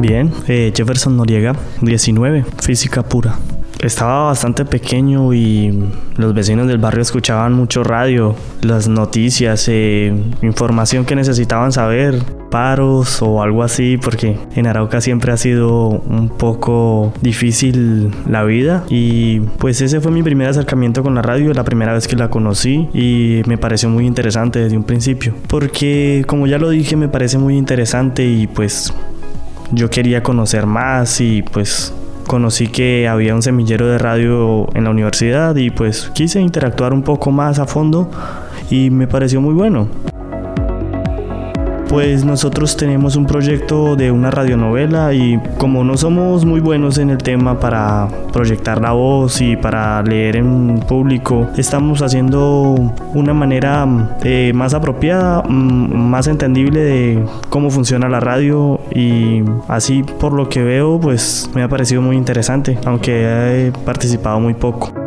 Bien, eh, Jefferson Noriega, 19, física pura. Estaba bastante pequeño y los vecinos del barrio escuchaban mucho radio, las noticias, eh, información que necesitaban saber, paros o algo así, porque en Arauca siempre ha sido un poco difícil la vida y pues ese fue mi primer acercamiento con la radio, la primera vez que la conocí y me pareció muy interesante desde un principio, porque como ya lo dije me parece muy interesante y pues yo quería conocer más y pues conocí que había un semillero de radio en la universidad y pues quise interactuar un poco más a fondo y me pareció muy bueno. Pues nosotros tenemos un proyecto de una radionovela y como no somos muy buenos en el tema para proyectar la voz y para leer en público, estamos haciendo una manera eh, más apropiada, mm, más entendible de cómo funciona la radio y así por lo que veo pues me ha parecido muy interesante, aunque he participado muy poco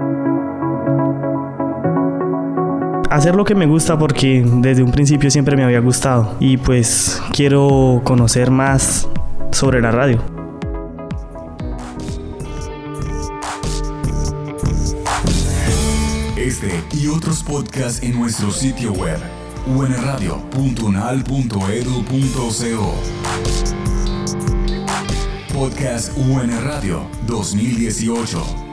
hacer lo que me gusta porque desde un principio siempre me había gustado. Y pues quiero conocer más sobre la radio. Este y otros podcasts en nuestro sitio web unradio.unal.edu.co Podcast UN Radio 2018